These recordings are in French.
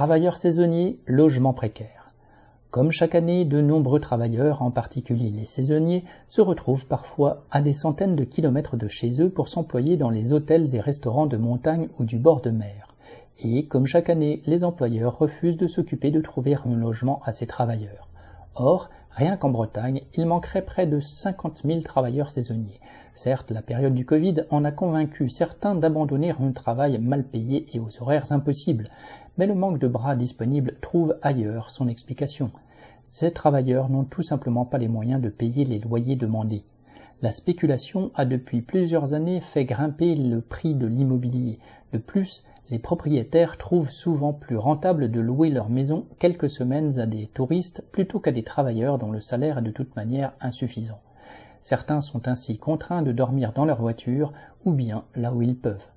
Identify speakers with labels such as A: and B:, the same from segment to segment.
A: Travailleurs saisonniers, logement précaire. Comme chaque année, de nombreux travailleurs, en particulier les saisonniers, se retrouvent parfois à des centaines de kilomètres de chez eux pour s'employer dans les hôtels et restaurants de montagne ou du bord de mer. Et, comme chaque année, les employeurs refusent de s'occuper de trouver un logement à ces travailleurs. Or, Rien qu'en Bretagne, il manquerait près de 50 000 travailleurs saisonniers. Certes, la période du Covid en a convaincu certains d'abandonner un travail mal payé et aux horaires impossibles, mais le manque de bras disponibles trouve ailleurs son explication. Ces travailleurs n'ont tout simplement pas les moyens de payer les loyers demandés. La spéculation a depuis plusieurs années fait grimper le prix de l'immobilier. De plus, les propriétaires trouvent souvent plus rentable de louer leur maison quelques semaines à des touristes plutôt qu'à des travailleurs dont le salaire est de toute manière insuffisant. Certains sont ainsi contraints de dormir dans leur voiture ou bien là où ils peuvent.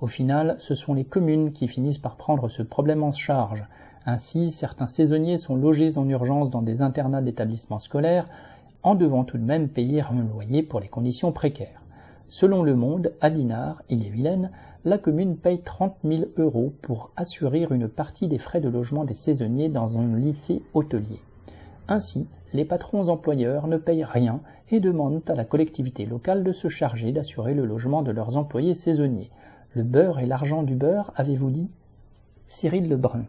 A: Au final, ce sont les communes qui finissent par prendre ce problème en charge. Ainsi, certains saisonniers sont logés en urgence dans des internats d'établissements scolaires en devant tout de même payer un loyer pour les conditions précaires. Selon Le Monde, à Dinard, il est vilaine, la commune paye 30 000 euros pour assurer une partie des frais de logement des saisonniers dans un lycée hôtelier. Ainsi, les patrons employeurs ne payent rien et demandent à la collectivité locale de se charger d'assurer le logement de leurs employés saisonniers. Le beurre et l'argent du beurre, avez-vous dit? Cyril Lebrun.